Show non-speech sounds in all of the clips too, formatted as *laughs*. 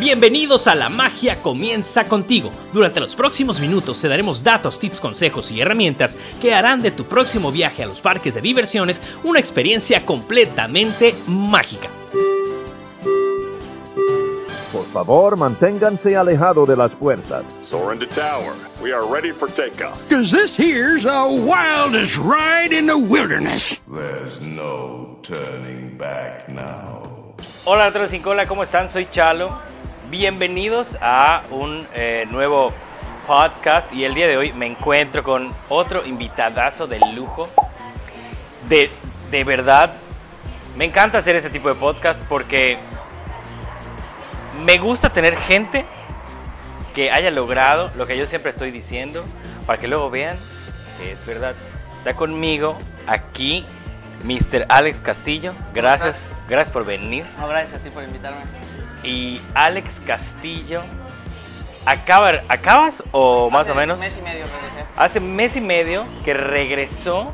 Bienvenidos a La Magia Comienza contigo. Durante los próximos minutos te daremos datos, tips, consejos y herramientas que harán de tu próximo viaje a los parques de diversiones una experiencia completamente mágica. Por favor, manténganse alejado de las puertas. Soar into tower. We are ready for takeoff. Cause this here's the wildest ride in the wilderness. There's no turning back now. Hola, sin cola, ¿cómo están? Soy Chalo. Bienvenidos a un eh, nuevo podcast y el día de hoy me encuentro con otro invitadazo de lujo. De, de verdad, me encanta hacer este tipo de podcast porque me gusta tener gente que haya logrado lo que yo siempre estoy diciendo para que luego vean que es verdad. Está conmigo aquí Mr. Alex Castillo. Gracias, gracias por venir. No, gracias a ti por invitarme. Y Alex Castillo, acaba, ¿acabas o más Hace o menos? mes y medio regresé. Hace mes y medio que regresó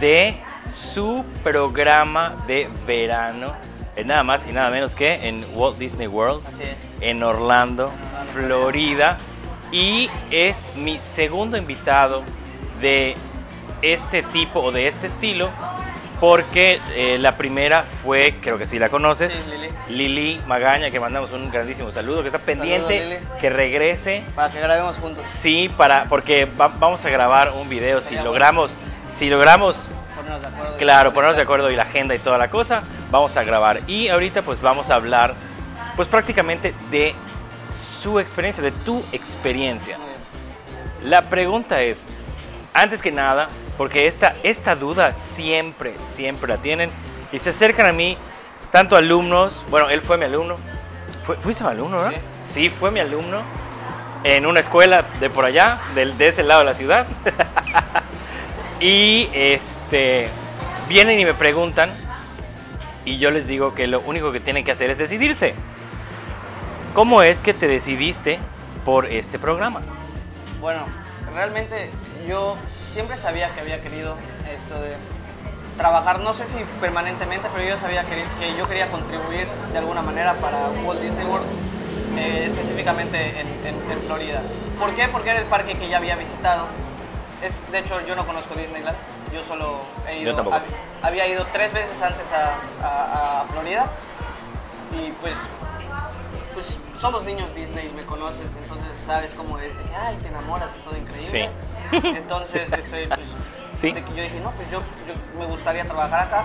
de su programa de verano, en nada más y nada menos que en Walt Disney World, Así es. en Orlando, Florida. Y es mi segundo invitado de este tipo o de este estilo, porque eh, la primera fue, creo que sí la conoces, Sí, Lili. Lili Magaña, que mandamos un grandísimo saludo, que está pendiente, que regrese. Para que grabemos juntos. Sí, para, porque va- vamos a grabar un video si logramos, si logramos, Ponernos de acuerdo. claro, ponernos de acuerdo y la agenda y toda la cosa, vamos a grabar. Y ahorita pues vamos a hablar, pues prácticamente de su experiencia, de tu experiencia. La pregunta es, antes que nada, porque esta, esta duda siempre, siempre la tienen y se acercan a mí tanto alumnos, bueno, él fue mi alumno, Fue- fuiste mi alumno, ¿verdad? Sí, fue mi alumno en una escuela de por allá, del- de, ese lado de la ciudad. *laughs* y este, vienen y me preguntan y yo les digo que lo único que tienen que hacer es decidirse. ¿Cómo es que te decidiste por este programa? Bueno, realmente yo siempre sabía que había querido esto de trabajar, no sé si permanentemente, pero yo sabía que, que yo quería contribuir de alguna manera para Walt Disney World, eh, específicamente en, en- en Florida. ¿Por qué? Porque era el parque que ya había visitado. Es, de hecho, yo no conozco Disneyland, yo solo he ido, Yo había ido tres veces antes a, a- a Florida y pues somos niños Disney, me conoces, entonces sabes cómo es, de que, ay, te enamoras y todo increíble. *laughs* Entonces, este, pues, *laughs* Sí. de que yo dije, no, pues yo, yo me gustaría trabajar acá.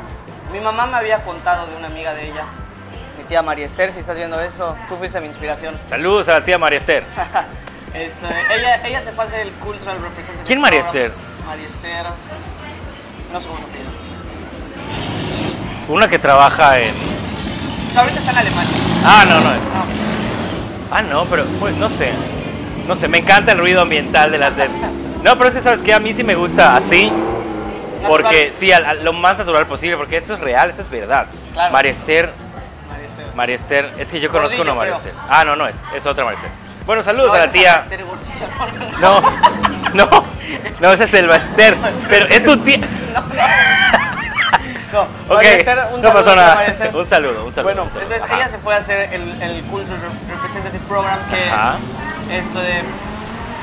Mi mamá me había contado de una amiga de ella, mi tía María Esther, si estás viendo esto, tú fuiste mi inspiración. Saludos a la tía María Esther. *laughs* Ella, ella se fue a hacer el Cultural Representative. ¿Quién María. Esther? María Esther, no sé cómo. Una que trabaja en... Ahorita está en Alemania. Ah, no, no. No, Ah, no, pero pues no sé. No sé, me encanta el ruido ambiental de las de... No, pero es que sabes que a mí sí me gusta así. Porque sí, al- lo más natural posible, porque esto es real, esto es verdad. Claro. Esther. María Esther, es que yo conozco Gordillo, una creo. Esther. Ah, no, no es, es otra María Esther. Bueno, saludos No, a la tía. No, no, no, *laughs* esa es el Esther. Pero es tu tía. No, Esther, un no pasó nada. Un saludo, un saludo. Bueno, un saludo. entonces Ajá. ella se fue a hacer el, el Representative Program, que Ajá. esto de...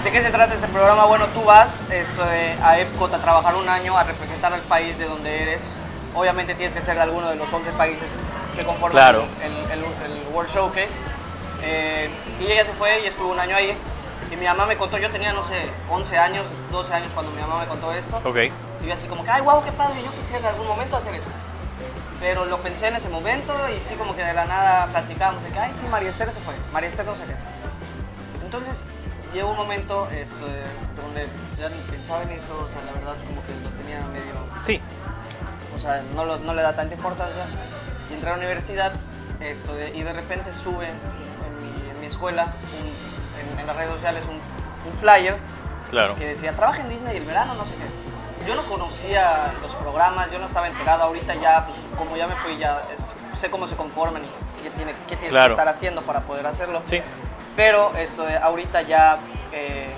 ¿De qué se trata este programa? Bueno, tú vas esto de, a Epcot a trabajar un año, a representar al país de donde eres. Obviamente tienes que ser de alguno de los 11 países que conforman Claro. el, el- el World Showcase. Eh, y ella se fue y estuvo un año ahí. Y mi mamá me contó, yo tenía, no sé, 11 años, 12 años cuando mi mamá me contó esto. Ok. Y yo así como que, ay, wow, qué padre, yo quisiera en algún momento hacer eso. Pero lo pensé en ese momento y sí como que de la nada platicábamos de que, ay, sí, María Esther se fue, María Esther no sé qué. Entonces llegó un momento este, donde ya ni pensaba en eso, o sea, la verdad como que lo tenía medio, Sí. o sea, no, lo- no le da tanta importancia. Y entré a la universidad esto de- y de repente sube en mi, en mi escuela, un- en, en las redes sociales, un, un flyer Claro. que decía, trabaja en Disney el verano, no sé qué. Yo no conocía los programas, yo no estaba enterado. Ahorita ya, pues como ya me fui, ya es- sé cómo se conforman y qué, tiene, qué tienes Claro. que estar haciendo para poder hacerlo. Sí. Pero esto de ahorita ya eh,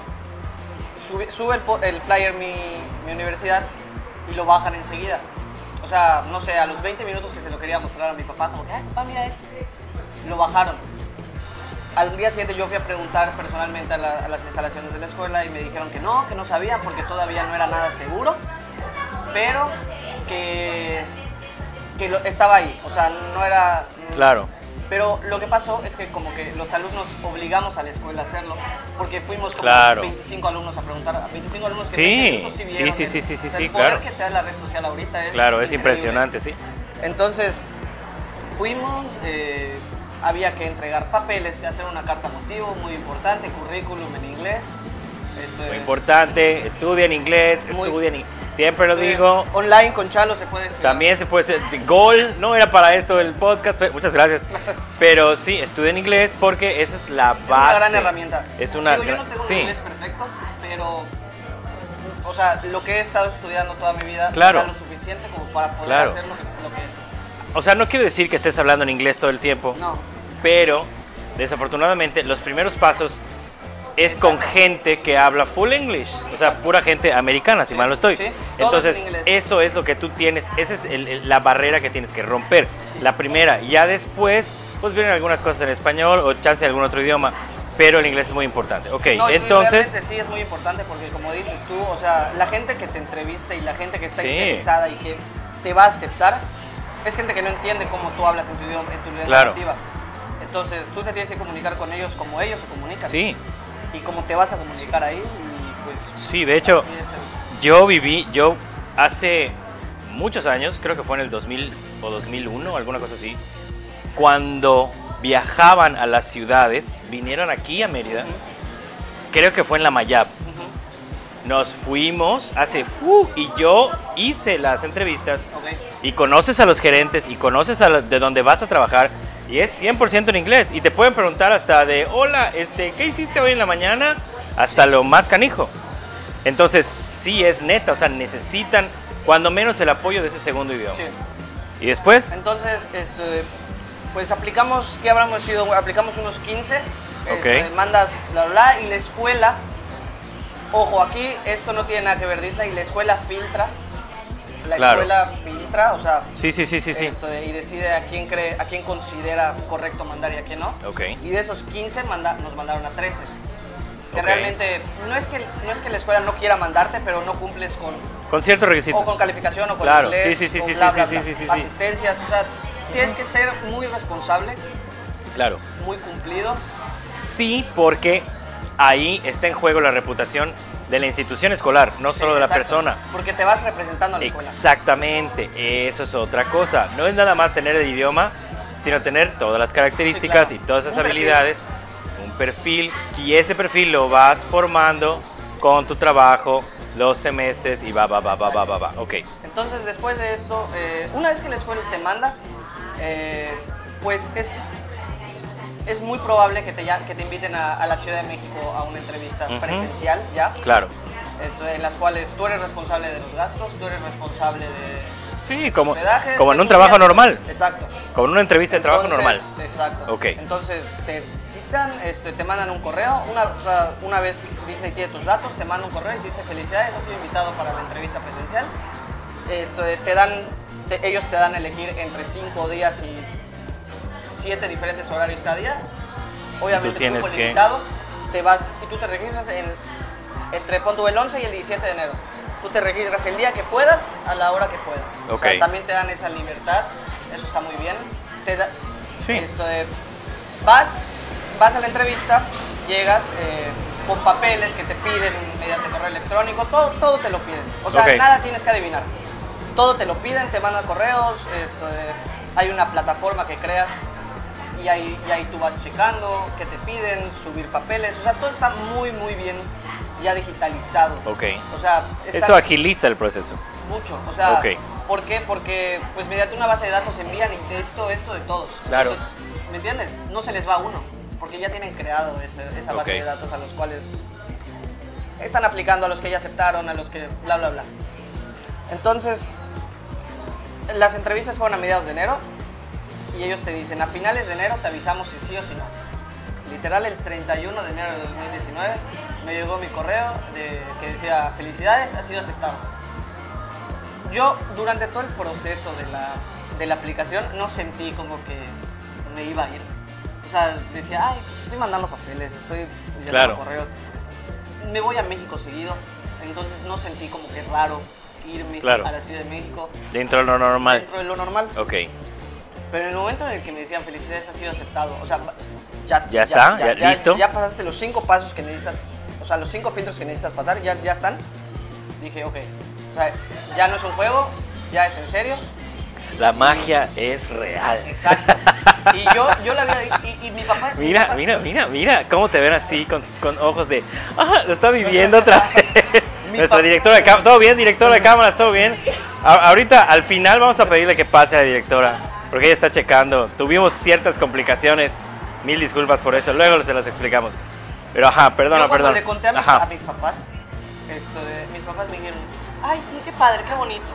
sube, sube el flyer mi, mi universidad y lo bajan enseguida. O sea, no sé, a los 20 minutos que se lo quería mostrar a mi papá, como que, ay, papá, mira esto. Lo bajaron. Al día siguiente yo fui a preguntar personalmente a, la- a las instalaciones de la escuela y me dijeron que no, que no sabían porque todavía no era nada seguro, pero que, que lo- estaba ahí, o sea, no era... Claro. Pero lo que pasó es que como que los alumnos obligamos a la escuela a hacerlo, porque fuimos como Claro. 25 alumnos a preguntar, 25 alumnos que Sí, sí, sí, el- sí, sí, sí, o sea, sí, el poder claro. que te da la red social ahorita es Claro, es increíble. impresionante, sí. Entonces, fuimos, eh, había que entregar papeles, que hacer una carta motivo muy importante, currículum en inglés. Eso Muy es- importante, estudien inglés, Muy- estudien Siempre lo digo. Online con Chalo se puede estudiar. También se puede hacer gol, no era para esto el podcast, pero- muchas gracias. *laughs* Pero sí, estudien inglés porque esa es la Es base. una gran herramienta. Es una Digo, yo no gran- tengo un sí. inglés perfecto, pero o sea, lo que he estado estudiando toda mi vida Claro. era lo suficiente como para poder Claro. hacer lo que, lo que- O sea, no quiero decir que estés hablando en inglés todo el tiempo, no. pero desafortunadamente los primeros pasos es con gente que habla full English, o sea, pura gente americana, si Sí, mal no estoy. sí, Entonces, es eso es lo que tú tienes, esa es el- el- la barrera que tienes que romper. Sí. La primera, ya después, pues vienen algunas cosas en español o chance de algún otro idioma, pero el inglés es muy importante. Ok, No, sí, entonces, realmente sí es muy importante porque como dices tú, o sea, la gente que te entrevista y la gente que está Sí. interesada y que te va a aceptar es gente que no entiende cómo tú hablas en tu idioma, en tu lengua Claro. nativa. Entonces, tú te tienes que comunicar con ellos como ellos se comunican. sí, Y cómo te vas a comunicar ahí y pues sí, de hecho, el- Yo viví, yo hace muchos años, creo que fue en el 2000 o 2001, alguna cosa así, cuando viajaban a las ciudades, vinieron aquí a Mérida, creo que fue en la Mayab. Nos fuimos hace, fu- y yo hice las entrevistas ok. y conoces a los gerentes y conoces a la- de dónde vas a trabajar y es 100% en inglés y te pueden preguntar hasta de hola, este, ¿qué hiciste hoy en la mañana? Hasta lo más canijo. Entonces, sí es neta, o sea, necesitan cuando menos el apoyo de ese segundo idioma. Sí. Y después, Entonces, este, pues aplicamos, ¿qué sido? Aplicamos unos 15. Ok. este, mandas bla, bla, bla, y la escuela, ojo, aquí esto no tiene nada que ver Disney, la escuela filtra. La Claro. escuela filtra, o sea, sí, sí, sí, sí, esto de- y decide a quién cree, a quién considera correcto mandar y a quién no. Ok. Y de esos 15 manda, nos mandaron a 13. Que Ok. realmente no es que no es que la escuela no quiera mandarte, pero no cumples con Con ciertos requisitos. o con calificación o con Claro, inglés sí, sí, sí, bla, bla, bla. sí, sí, sí. asistencias, o sea, tienes que ser muy responsable, Claro. muy cumplido. Sí, porque ahí está en juego la reputación de la institución escolar, no solo de la Exacto, persona. Porque te vas representando a la escuela. Exactamente, eso es otra cosa. No es nada más tener el idioma, sino tener todas las características Sí, claro. y todas esas Un perfil. habilidades, un perfil, y ese perfil lo vas formando con tu trabajo, los semestres y va, va, va, va, va, va, va. Ok, Entonces, después de esto, eh, una vez que la escuela te manda, eh, pues es, es muy probable que te, ya- que te inviten a, a la Ciudad de México a una entrevista presencial ya, claro. esto, en las cuales tú eres responsable de los gastos, tú eres responsable de Sí, como, como en un trabajo normal, Exacto. como en una entrevista de trabajo normal. Exacto. Ok. Entonces te citan, este, te mandan un correo. Una, o sea, una vez Disney tiene tus datos, te manda un correo y te dice felicidades, has sido invitado para la entrevista presencial. Esto, te dan, te- ellos te dan a elegir entre 5 días y 7 diferentes horarios cada día. Obviamente tienes como que- invitado, te vas y tú te registras en, entre pon tú, el 11 y el 17 de enero. Tú te registras el día que puedas, a la hora que puedas. O sea, Ok. también te dan esa libertad, eso está muy bien. Te da- Sí. eso, eh, vas, vas a la entrevista, llegas eh, con papeles que te piden mediante correo electrónico, todo, todo te lo piden. O sea, nada tienes que adivinar. Todo te lo piden, te mandan correos, eso, eh, hay una plataforma que creas y ahí, y ahí tú vas checando qué te piden, subir papeles, o sea, todo está muy, muy bien ya digitalizado. Ok. O sea, Eso agiliza el proceso. mucho. O sea, Ok. ¿por qué? Porque pues mediante una base de datos envían y de esto, esto de todos. Claro. ¿Me entiendes? No se les va a uno, porque ya tienen creado ese- esa base Ok. de datos a los cuales están aplicando, a los que ya aceptaron, a los que bla, bla, bla. Entonces, las entrevistas fueron a mediados de enero y ellos te dicen, a finales de enero te avisamos si sí o si no. Literal, el 31 de enero de 2019 me llegó mi correo de, que decía, felicidades, ha sido aceptado. Yo, durante todo el proceso de la, de la aplicación, no sentí como que me iba a ir. O sea, decía, ay, pues estoy mandando papeles, estoy enviando Claro. correos. Me voy a México seguido, entonces no sentí como que raro irme Claro. a la Ciudad de México. Dentro de lo normal. Dentro de lo normal. Ok. Pero en el momento en el que me decían felicidades ha sido aceptado, o sea, ya, Ya está, ya listo. Ya pasaste los cinco pasos que necesitas, o sea, los cinco filtros que necesitas pasar, ya, ya están. Dije, ok, o sea, ya no es un juego, ya es en serio. La magia es real. Exacto. *laughs* Y yo, yo le había dicho, y, y mi papá... mi Mira, papá- mira, mira, mira cómo te ven así con, con ojos de, ah, lo está viviendo otra *laughs* vez. Mi Nuestra papá- directora de cámaras, todo bien, directora de *laughs* cámaras, todo bien. A- ahorita, al final, vamos a pedirle que pase a la directora, porque ella está checando. Tuvimos ciertas complicaciones, mil disculpas por eso, luego se las explicamos. Pero ajá, perdona, yo cuando perdona. le conté a, mis- Ajá. a mis papás, esto de- mis papás me dijeron, ay, sí, qué padre, qué bonito.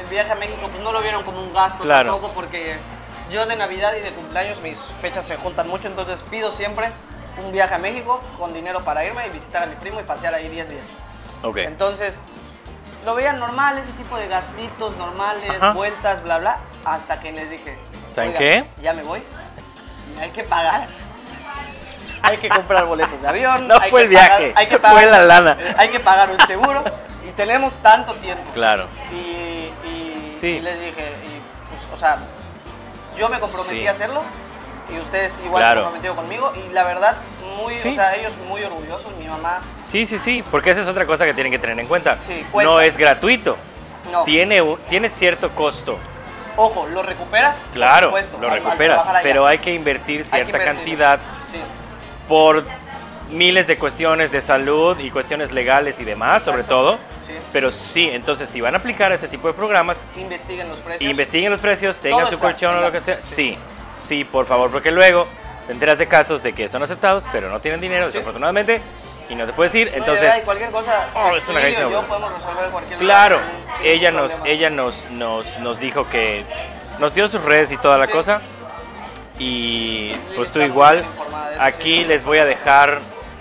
El viaje a México, pues no lo vieron como un gasto Claro. tampoco, porque yo de Navidad y de cumpleaños mis fechas se juntan mucho, entonces pido siempre un viaje a México con dinero para irme y visitar a mi primo y pasear ahí 10 días. Ok. Entonces, lo veían normal, ese tipo de gastitos normales, Ajá. vueltas, bla, bla, hasta que les dije, ¿Saben "Oigan, qué? Ya me voy, hay que pagar. Hay que comprar boletos de *laughs* avión. No hay fue que el viaje, pagar- hay que fue pagar, la lana. *laughs* Hay que pagar un seguro y tenemos tanto tiempo. Claro. Y, y, Sí. y les dije, y, pues, o sea, yo me comprometí Sí. a hacerlo y ustedes igual Claro. se comprometieron conmigo y la verdad, muy, Sí. o sea, ellos muy orgullosos, mi mamá, Sí, sí, sí, porque esa es otra cosa que tienen que tener en cuenta. Sí, no es gratuito, no. tiene, tiene cierto costo. Ojo, ¿lo recuperas? Por Claro, supuesto, lo al- recuperas, pero hay que invertir que cierta invertir. cantidad Sí. por miles de cuestiones de salud y cuestiones legales y demás, sobre Exacto. todo. Sí. Pero sí, entonces si van a aplicar este tipo de programas, Investiguen los precios. investiguen los precios, tengan Todo su colchón o lo que sea. Sí. Sí, por favor, porque luego te enteras de casos de que son aceptados, pero no tienen dinero, Sí. desafortunadamente, y no te puedes ir. No, Entonces, verdad, cualquier cosa, Oh, es una yo podemos resolver cualquier Claro, sin ella nos, problema. ella nos, nos, nos dijo que nos dio sus redes y toda la Sí. cosa. Y pues tú igual, aquí les voy a dejar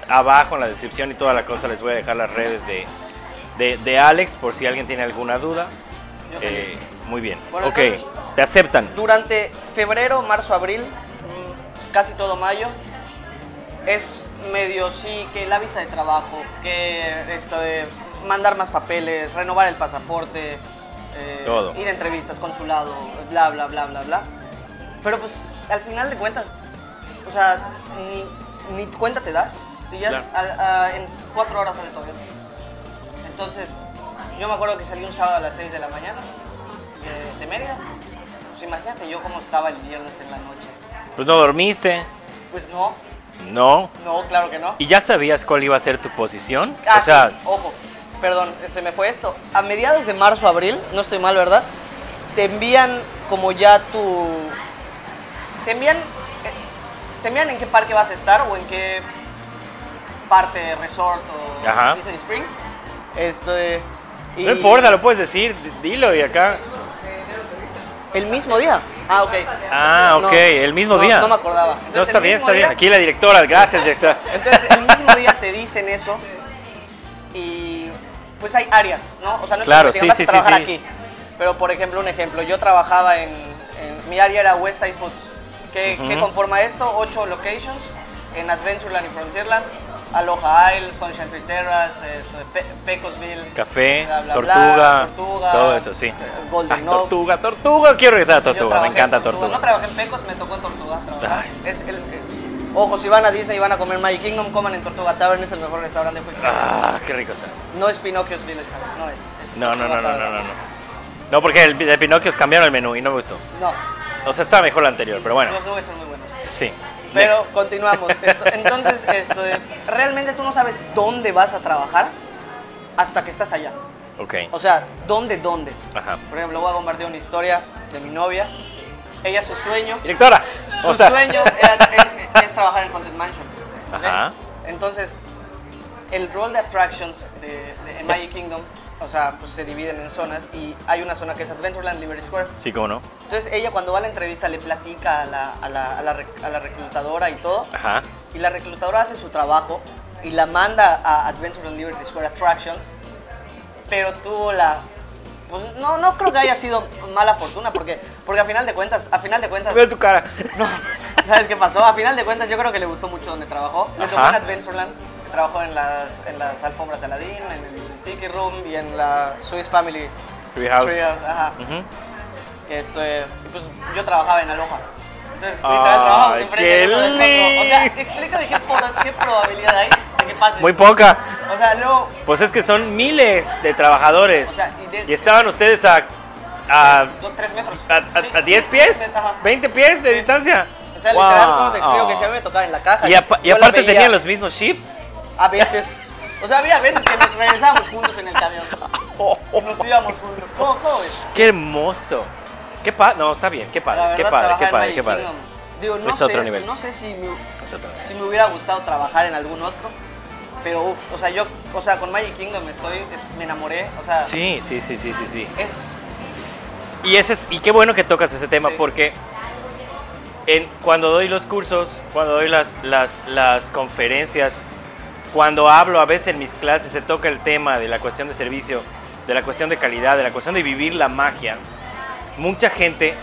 abajo en la descripción y toda la cosa, les voy a dejar las redes de, de, de Alex por si alguien tiene alguna duda. Yo. Eh, muy bien, Bueno, ok, entonces- te aceptan. Durante febrero, marzo, abril, mm, casi todo mayo, es medio sí que la visa de trabajo, que esto de mandar más papeles, renovar el pasaporte, eh, Todo. ir a entrevistas, consulado, bla, bla, bla, bla, bla. Pero pues al final de cuentas, o sea, ni, ni cuenta te das. Y ya Claro. a- a- en cuatro horas sale avión. Entonces, yo me acuerdo que salí un sábado a las 6 de la mañana de, de Mérida. Pues imagínate yo cómo estaba el viernes en la noche. Pues no dormiste, Pues no, no. no, claro que no. ¿Y ya sabías cuál iba a ser tu posición? Ah, o sea, sí, ojo, perdón, se me fue esto. A mediados de marzo, abril, no estoy mal, ¿verdad? Te envían como ya tu... Te envían... eh, Te envían en qué parque vas a estar o en qué parte, resort o Ajá. Disney Springs. Y- No importa, lo puedes decir, dilo y acá. ¿El mismo día? Ah, ok. Ah, ok, No, el mismo no, día. No me acordaba. No, Entonces, está el bien, está bien. día- Aquí la directora, gracias, directora. Entonces, el mismo día te dicen eso y pues hay áreas, ¿no? O sea, no es Claro, que sí, vas sí, a sí, trabajar sí. aquí. Pero, por ejemplo, un ejemplo, yo trabajaba en, en- mi área era West Side Foods. ¿Qué, Ujú. qué conforma esto? Ocho locations en Adventureland y Frontierland. Aloha Isle, Sunshine Tree Terrace, Pe- Pecosville, Café, bla, bla, tortuga, bla, tortuga, todo eso, sí. eh, Golden Ah, tortuga, tortuga, quiero regresar a tortuga, me encanta tortuga. No trabajé en Pecos, me tocó en Tortuga. Es el, eh, ojo, si van a Disney y van a comer Magic Kingdom, coman en Tortuga Tavern, es el mejor restaurante de Pecos. Ah, qué rico está. No es Pinocchio's Village House, no es. es No, no, no, Tortuga no, no, no. No, No, porque el de Pinocchio cambiaron el menú y no me gustó. No, O sea, está mejor el anterior, pero bueno. los nuggets son muy buenos. Sí. Pero Next. continuamos. Esto- entonces, *laughs* esto, realmente tú no sabes dónde vas a trabajar hasta que estás allá. Ok. O sea, ¿dónde, dónde? Ajá. Por ejemplo, voy a compartir una historia de mi novia. Ella, su sueño, Directora. Su o sea- sueño era- *laughs* es, es trabajar en Content Mansion. Ajá. Entonces, el rol de attractions de, de- en Magic Kingdom, o sea, pues se dividen en zonas y hay una zona que es Adventureland Liberty Square. Sí, cómo no. Entonces, ella cuando va a la entrevista le platica a la, a la, a la a la reclutadora y todo, Ajá. y la reclutadora hace su trabajo y la manda a Adventureland Liberty Square Attractions, pero tuvo la... Pues no, no creo que haya sido mala fortuna, porque, porque a final de cuentas, a final de cuentas... Ve tu cara. No, *laughs* ¿Sabes qué pasó? A final de cuentas, yo creo que le gustó mucho donde trabajó. Le tocó en Adventureland, que trabajó en las, en las alfombras de Aladdin, en el Tiki Room y en la Swiss Family Treehouse. Treehouse, ajá. Y pues yo trabajaba en Aloha. Entonces, Ay, literal, trabajamos enfrente del. O sea, explícame qué, probabilidad hay de que pase Muy poca. O sea, luego, Pues es que son miles de trabajadores. o sea, y de, Y estaban ustedes a, a, dos, tres metros. a, a- Sí, a sí, 10 pies, ajá. 20 pies de distancia. O sea, literal, Wow. como te explico que si a mí me tocaba en la caja. Y, y aparte veía tenían los mismos shifts. A veces. O sea, había veces que nos regresábamos juntos en el camión. *laughs* Nos íbamos juntos. ¿Cómo, cómo ves? Qué hermoso. Qué padre. No, está bien. Qué padre, qué padre, qué padre, qué padre. Kingdom, Digo, no Es sé, otro nivel. No sé si me, Es si me hubiera gustado trabajar en algún otro. Pero, uff, o sea, yo, o sea, con Magic Kingdom estoy, es- me enamoré. O sea, Sí, sí, sí, sí, sí, sí. es. Y ese es, y qué bueno que tocas ese tema Sí. porque en, cuando doy los cursos, cuando doy las, las, las conferencias, cuando hablo a veces en mis clases se toca el tema de la cuestión de servicio, de la cuestión de calidad, de la cuestión de vivir la magia. Mucha gente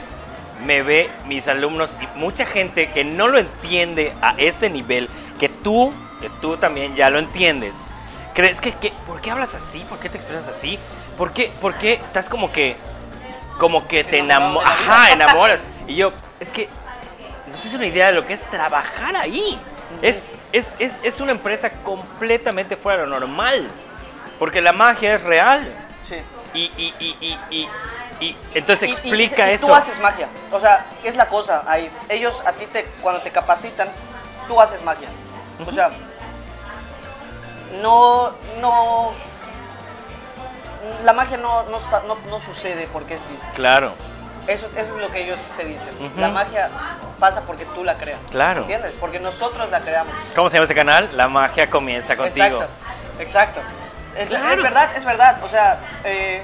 me ve, mis alumnos, y mucha gente que no lo entiende a ese nivel, que tú, que tú también ya lo entiendes. ¿Crees que, que por qué hablas así? ¿Por qué te expresas así? ¿Por qué, por qué estás como que como que te enamoras, ajá, enamoras. Y yo, es que no tienes una idea de lo que es trabajar ahí. Es, es, es, es una empresa completamente fuera de lo normal. Porque la magia es real. Sí. Y, y, y, y, y, y entonces Y- y- explica y eso. Tú haces magia. O sea, es la cosa ahí. Ellos a ti te, cuando te capacitan, tú haces magia. O sea, no, no, la magia no, no, no, no sucede porque es Disney. Claro, Eso, eso es lo que ellos te dicen. La magia pasa porque tú la creas. Claro. ¿Entiendes? Porque nosotros la creamos. ¿cómo se llama ese canal? La magia comienza contigo. Exacto. Exacto. Es, Claro. es verdad, es verdad. O sea, eh,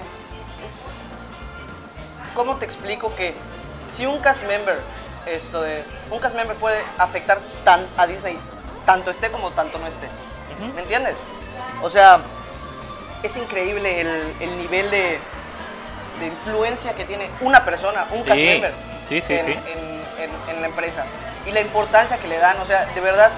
es- ¿cómo te explico que si un cast member, esto de, un cast member puede afectar tan a Disney, tanto esté como tanto no esté? ¿Me entiendes? O sea, es increíble el, el nivel de, de influencia que tiene una persona, un cast Sí, member sí, sí, en, sí. en- en- en la empresa. Y la importancia que le dan, o sea, de verdad,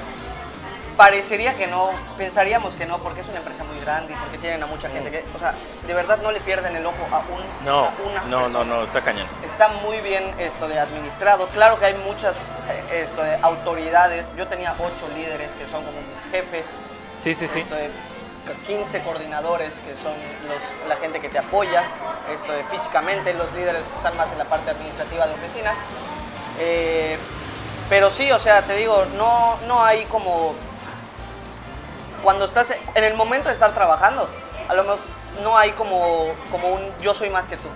parecería que no, pensaríamos que no, porque es una empresa muy grande y porque tienen a mucha gente que, o sea, de verdad no le pierden el ojo a, un, No, a una no, no, persona. no, está cañón. Está muy bien esto de administrado. Claro que hay muchas eh, esto de autoridades. Yo tenía ocho líderes que son como mis jefes. Sí, sí, sí. Esto de 15 coordinadores que son los, la gente que te apoya. Esto de físicamente los líderes están más en la parte administrativa de oficina. Eh, pero sí, o sea, te digo, no, no hay como cuando estás en el momento de estar trabajando, a lo mejor no hay como, como un yo soy más que tú.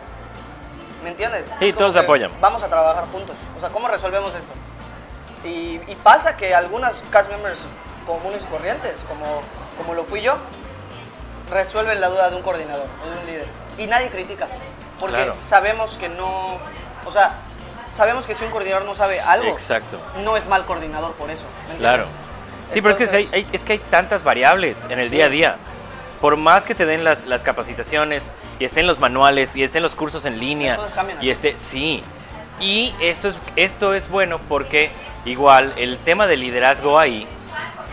¿Me entiendes? Sí, Es como todos se apoyan. Vamos a trabajar juntos. O sea, ¿cómo resolvemos esto? Y, y pasa que algunas cast members comunes y corrientes, como, como lo fui yo, resuelven la duda de un coordinador o de un líder. Y nadie critica. Porque Claro. sabemos que no. O sea, sabemos que si un coordinador no sabe algo, Exacto. no es mal coordinador por eso. ¿me Claro. Sí, pero es que, hay, hay- es que hay tantas variables en el Sí. día a día. Por más que te den las, las capacitaciones y estén los manuales y estén los cursos en línea cambian y este sí. Y esto es esto es bueno porque igual el tema del liderazgo ahí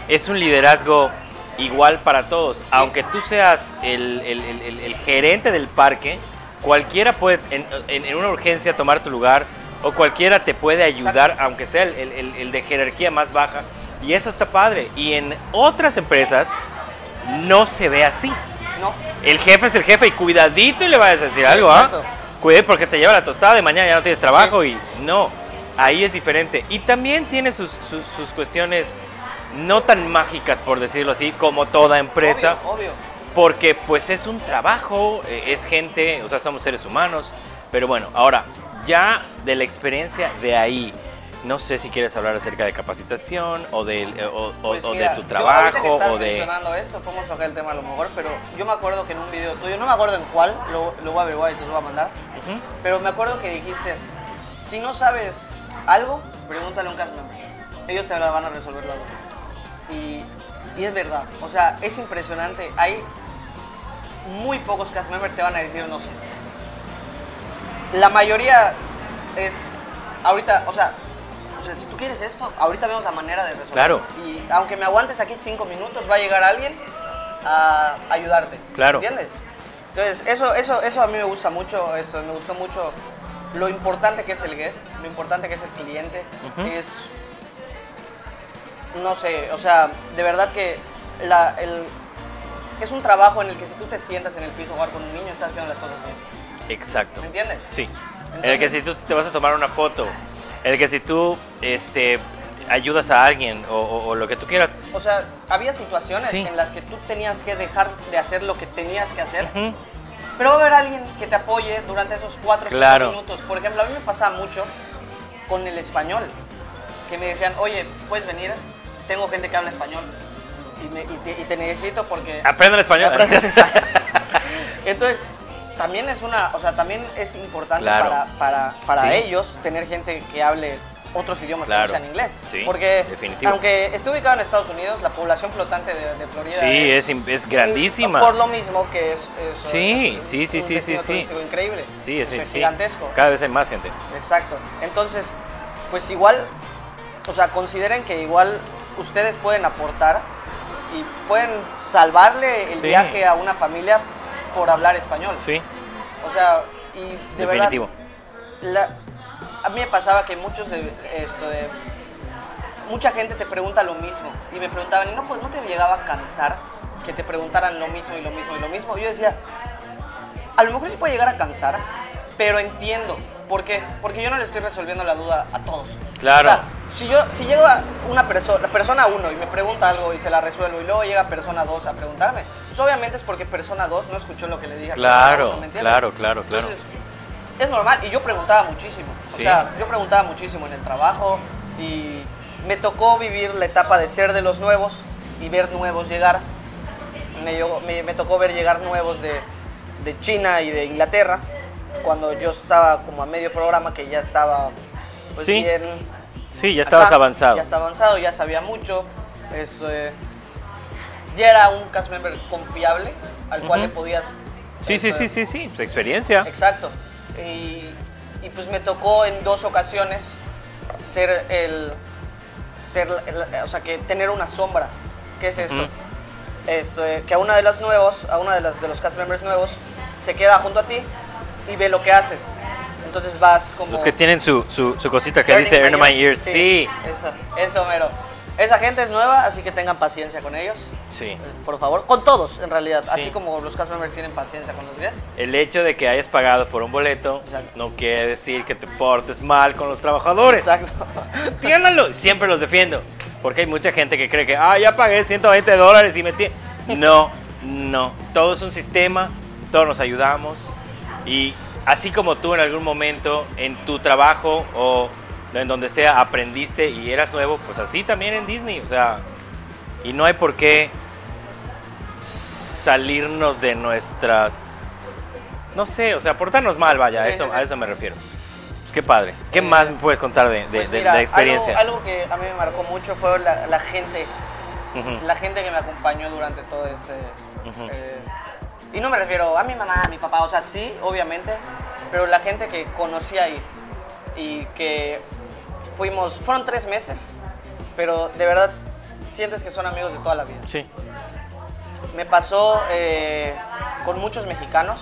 es un liderazgo igual para todos. Aunque tú seas el, el- el- el- gerente del parque, cualquiera puede en, en- en una urgencia tomar tu lugar o cualquiera te puede ayudar, Exacto. aunque sea el, de jerarquía más baja. Y eso está padre. Y en otras empresas no se ve así. No. El jefe es el jefe y cuidadito y le vas a decir algo, ¿ah? exacto. Cuide porque te lleva la tostada y mañana ya no tienes trabajo y no. Ahí es diferente. Y también tiene sus, sus, sus cuestiones no tan mágicas, por decirlo así, como toda empresa. Obvio, obvio. Porque pues es un trabajo, eh, es gente, o sea, somos seres humanos. Pero bueno, ahora, ya de la experiencia de ahí, no sé si quieres hablar acerca de capacitación o, del, eh, o, Pues o mira, de tu yo ahorita que trabajo estás o de... mencionando esto, podemos tocar el tema a lo mejor, pero yo me acuerdo que en un video tuyo, no me acuerdo en cuál, lo, lo voy a averiguar y te lo voy a mandar, Ujú. pero me acuerdo que dijiste, si no sabes algo, pregúntale a un cast member. Ellos te van a resolver la duda. Y, y es verdad, o sea, es impresionante. Hay muy pocos cast members te van a decir no sé. La mayoría es, ahorita, o sea, sea, si tú quieres esto, ahorita vemos la manera de resolverlo. Claro. Y aunque me aguantes aquí cinco minutos, va a llegar alguien a ayudarte. Claro. ¿Entiendes? Entonces, eso, eso, eso a mí me gusta mucho, eso, me gustó mucho lo importante que es el guest, lo importante que es el cliente, es, no sé, o sea, de verdad que la, el, es un trabajo en el que si tú te sientas en el piso a jugar con un niño, estás haciendo las cosas bien. Exacto. ¿Me entiendes? Sí. En el que si tú te vas a tomar una foto, en el que si tú este, ayudas a alguien o, o- o lo que tú quieras. O sea, había situaciones Sí. en las que tú tenías que dejar de hacer lo que tenías que hacer, pero va a haber alguien que te apoye durante esos cuatro o cinco Claro. minutos. Por ejemplo, a mí me pasaba mucho con el español, que me decían, oye, ¿puedes venir? Tengo gente que habla español y, me- y te, y te necesito porque... Aprende el español. Aprende el *laughs* español. Entonces, también es una, o sea, también es importante Claro. para, para, para Sí. ellos tener gente que hable otros idiomas Claro. que no sean inglés. Sí, Porque definitivo. aunque esté ubicado en Estados Unidos, la población flotante de, de Florida Sí, es, es grandísima. Por lo mismo que es, es- Sí, sí, sí, un sí, sí, sí. increíble. Sí, es, gigantesco. Cada vez hay más gente. Exacto. Entonces, pues igual, o sea, consideren que igual ustedes pueden aportar y pueden salvarle el Sí. viaje a una familia por hablar español. Sí, O sea, y de definitivo. verdad, la- a mí me pasaba que muchos de esto de mucha gente te pregunta lo mismo y me preguntaban, "¿Y no pues no te llegaba a cansar que te preguntaran lo mismo y lo mismo y lo mismo?" Yo decía, a lo mejor sí puede llegar a cansar, pero entiendo. ¿Por qué? Porque yo no le estoy resolviendo la duda a todos. Claro. O sea, si yo si llega una persona, persona 1 y me pregunta algo y se la resuelvo y luego llega persona 2 a preguntarme, pues obviamente es porque persona 2 no escuchó lo que le dije. a Claro, claro, claro, claro. Entonces, es normal y yo preguntaba muchísimo. O Sí. sea, yo preguntaba muchísimo en el trabajo y me tocó vivir la etapa de ser de los nuevos y ver nuevos llegar. Me, me, me tocó ver llegar nuevos de, de China y de Inglaterra cuando yo estaba como a medio programa que ya estaba pues Sí. bien Sí, ya estabas avanzado. Ya estaba avanzado, ya sabía mucho. Eso, eh, ya era un cast member confiable al cual le podías. Sí, sí, sí, sí, sí. Pues experiencia. Exacto. Y, y pues me tocó en dos ocasiones ser el. Ser, el- o sea, que tener una sombra. ¿Qué es esto? Ujú. Esto, eh, que a una de las nuevos, a una de las de los cast members nuevos, se queda junto a ti y ve lo que haces. Entonces vas como. Los que tienen su, su, su cosita que dice Earn My Ears. Sí, Sí. Eso, eso mero. Esa gente es nueva, así que tengan paciencia con ellos. Sí. eh, Por favor, con todos en realidad. Sí. Así como los cast members tienen paciencia con los guests. El hecho de que hayas pagado por un boleto Exacto. no quiere decir que te portes mal con los trabajadores. Exacto. *laughs* Entiéndanlo, siempre los defiendo. Porque hay mucha gente que cree que, ah, ya pagué 120 dólares y metí. No, no. Todo es un sistema, todos nos ayudamos. Y así como tú en algún momento en tu trabajo o en donde sea aprendiste y eras nuevo, pues así también en Disney. O sea, y no hay por qué salirnos de nuestras. No sé, o sea, portarnos mal, vaya, Sí, a, eso, sí, sí. a eso me refiero. Qué padre. ¿Qué Eh, más me puedes contar de, de, Pues mira, de experiencia? Algo, algo que a mí me marcó mucho fue la, la gente. La gente que me acompañó durante todo este. Eh, y no me refiero a mi mamá, a mi papá, o sea, sí, obviamente. Pero la gente que conocí ahí y que fuimos. Fueron tres meses, pero de verdad sientes que son amigos de toda la vida. Sí. Me pasó eh, con muchos mexicanos.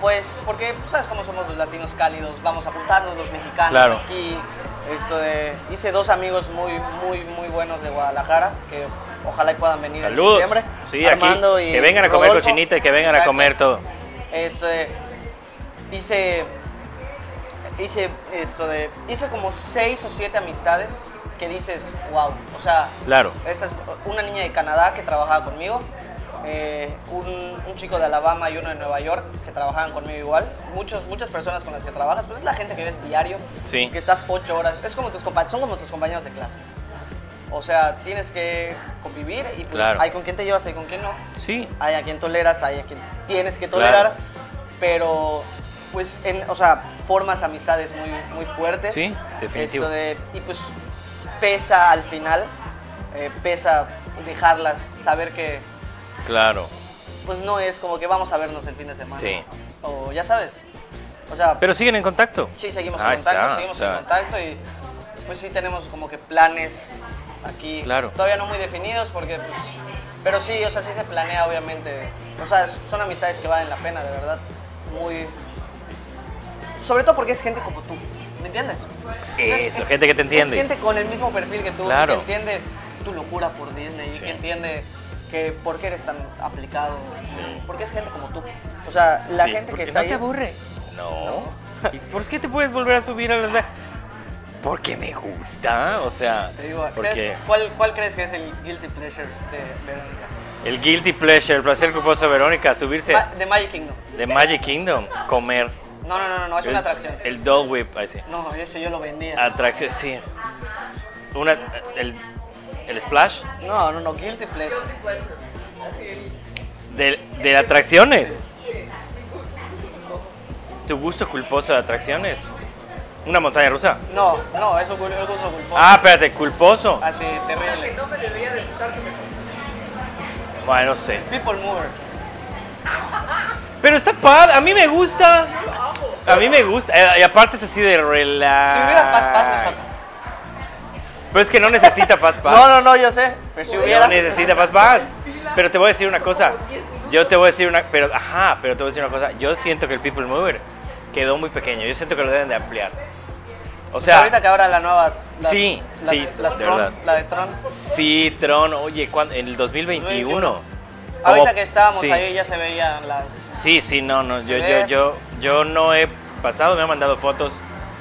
Pues porque, pues, ¿sabes cómo somos los latinos cálidos? Vamos a juntarnos los mexicanos Claro. aquí. Esto de- hice dos amigos muy, muy, muy buenos de Guadalajara que ojalá y puedan venir en Saludos. diciembre. Sí, Armando aquí. y Que vengan a comer Rodolfo. cochinita y que vengan a Exacto. comer todo. Esto de- hice, hice esto de, hice como seis o siete amistades que dices, wow, o sea, Claro. esta es una niña de Canadá que trabajaba conmigo, eh, un, un chico de Alabama y uno de Nueva York que trabajaban conmigo igual. Muchos, muchas personas con las que trabajas, pues es la gente que ves diario, Sí. que estás ocho horas, es como tus son como tus compañeros de clase. O sea, tienes que convivir y pues Claro. hay con quien te llevas, hay con quien no. Sí. Hay a quien toleras, hay a quien tienes que tolerar, Claro. pero pues, en, o sea, formas amistades muy, muy fuertes. Sí, definitivo. Esto de- y pues pesa al final, eh, pesa dejarlas, saber que Claro. pues no es como que vamos a vernos el fin de semana. Sí. O ya sabes. O sea, Pero siguen en contacto. sí, seguimos Ahí en contacto, está, seguimos en contacto y pues sí tenemos como que planes aquí. Claro. Todavía no muy definidos porque pues, pero sí, o sea, sí se planea obviamente. O sea, son amistades que valen la pena, de verdad. Muy sobre todo porque es gente como tú, ¿me entiendes? Eso, es- gente que te entiende. Es gente con el mismo perfil que tú, Claro. que entiende tu locura por Disney, Sí. que entiende que por qué eres tan aplicado, Sí. porque es gente como tú. O sea, la Sí, gente que está no ahí... te aburre. No. ¿Y por qué te puedes volver a subir a la Porque me gusta, o sea, Te digo, ¿sabes porque ¿cuál, ¿cuál crees que es el guilty pleasure de Verónica? el guilty pleasure, el placer culposo de Verónica, subirse Ma- de Magic Kingdom. de Magic Kingdom, comer. No, no, no, no, no, es el, una atracción. El Dole Whip, ahí sí. No, ese yo lo vendía. Atracción, sí. Una, el, el splash No, no, no, guilty pleasure. de, de atracciones. Tu gusto culposo de atracciones. Una montaña rusa. No, no, eso es gusto culposo. Ah, espérate, culposo. Así, terrible. Bueno, no sé. People Mover. Pero está padre, a mí me gusta. A mí me gusta. Eh, Y aparte es así de relax. Si hubiera Fast Pass, lo sacas. Pero es que no necesita Fast Pass. *laughs* No, no, no, yo sé. Pero si hubiera. No necesita Fast Pass. Pero te voy a decir una cosa. Yo te voy a decir una. Pero, ajá, pero te voy a decir una cosa. Yo siento que el People Mover quedó muy pequeño. Yo siento que lo deben de ampliar. O sea, ahorita que ahora la nueva. la- Sí, la, sí, La, de Tron, verdad. la de Tron. sí, Tron, oye, en el 2021. Ahorita que estábamos sí. ahí ya se veían las. Sí, sí, no, no, yo, yo, yo, yo no he pasado, me han mandado fotos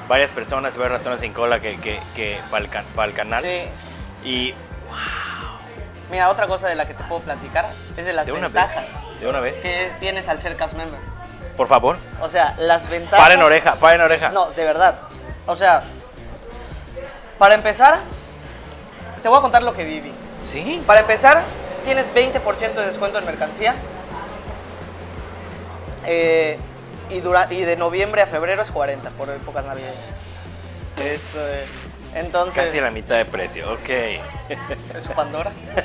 varias personas, varios ratones sin cola que, que, que para el, can- para el canal. Sí. Y Mira, otra cosa de la que te puedo platicar es de las de ventajas vez, de una vez, que tienes al ser cast member. por favor, O sea, las ventajas. paren oreja, paren oreja. No, de verdad. O sea, para empezar, te voy a contar lo que viví. Sí, Para empezar, tienes 20% de descuento en mercancía. Eh, y, dura- y de noviembre a febrero es 40 por épocas navideñas. Eso, eh, entonces, casi la mitad de precio, ok. es Pandora. *laughs*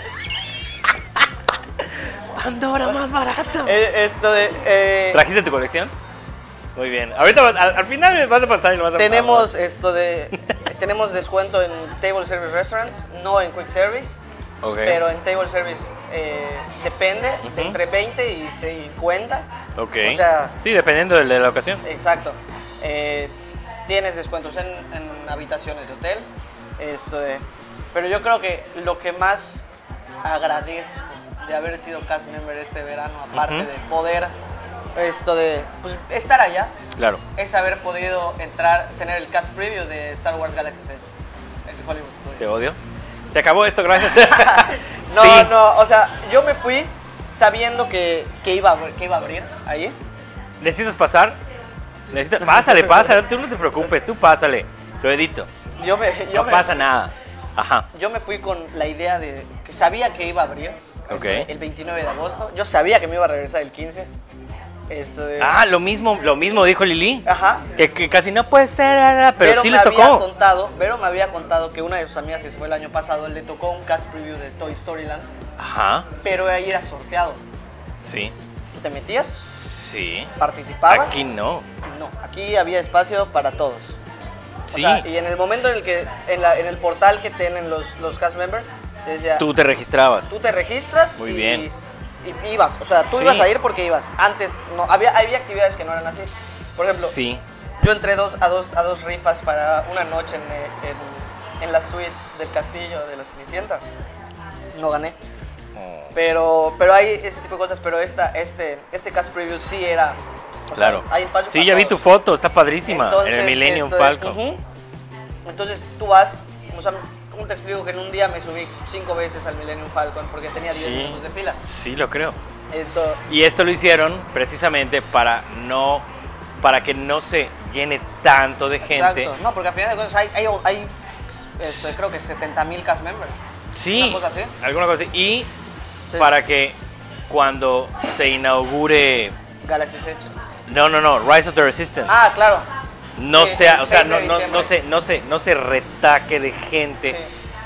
Pandora más barata. Eh, esto de, eh, ¿Trajiste tu colección? Muy bien. Ahorita vas- al, al final me vas a pasar y lo vas a tenemos esto de *laughs* tenemos descuento en table service restaurants, no en quick service. Ok. Pero en table service eh, depende, de Ujú. entre 20 y 50. Ok. O sea, sí, dependiendo de, de la ocasión. exacto. Eh, tienes descuentos en, en habitaciones de hotel. Esto de- pero yo creo que lo que más agradezco de haber sido cast member este verano, aparte Ujú. de poder esto de pues, estar allá, Claro. es haber podido entrar, tener el cast preview de Star Wars Galaxy's Edge en Hollywood Studios. Te odio. Se acabó esto, gracias. *laughs* No, Sí. no, o sea, yo me fui sabiendo que, que, iba, a, abrir- que iba a abrir ahí. ¿Necesitas pasar? Necesitas... Pásale, pásale, tú no te preocupes, tú pásale. Lo edito. Yo me, yo no me, pasa nada. Ajá. yo me fui con la idea de que sabía que iba a abrir Ok. este, el 29 de agosto. Yo sabía que me iba a regresar el 15. Esto de... Ah, lo mismo, lo mismo dijo Lili. Ajá. Que, que casi no puede ser, pero, Vero sí había tocó. contado, Vero me había contado que una de sus amigas que se fue el año pasado le tocó un cast preview de Toy Story Land, Ajá. pero ahí era sorteado. Sí. Te metías, Sí. participabas. Aquí no. No, aquí había espacio para todos. O Sí. sea, y en el momento en el que, en, la- en el portal que tienen los, los cast members, decía, Tú te registrabas. tú te registras Muy y, bien. Y ibas. O sea, tú Sí. ibas a ir porque ibas. Antes, no, había, había actividades que no eran así. Por ejemplo, Sí. yo entré dos, a, dos, a dos rifas para una noche en, eh, en, en la suite del castillo de la Cenicienta. No gané. Oh, Pero, pero hay ese tipo de cosas, pero esta, este, este cast preview sí era... o sea, Claro. hay espacio Sí, para ya vi tu foto, está padrísima. en Entonces, el Millennium esto de- Falcon. Entonces tú vas, o sea, ¿cómo te explico que en un día me subí cinco veces al Millennium Falcon porque tenía 10 Sí. minutos de fila? Sí, lo creo. Esto, Y esto lo hicieron precisamente para no para que no se llene tanto de gente. exacto. No, porque al final de cuentas hay, hay, hay, este, creo que 70 mil cast members. Sí, Una cosa así. alguna cosa así. Y Sí. para que cuando se inaugure Galaxy Edge. no, no, no, Rise of the Resistance Ah, claro. No sí, sea, o sea, 6 no, no, no se no se no se retaque de gente.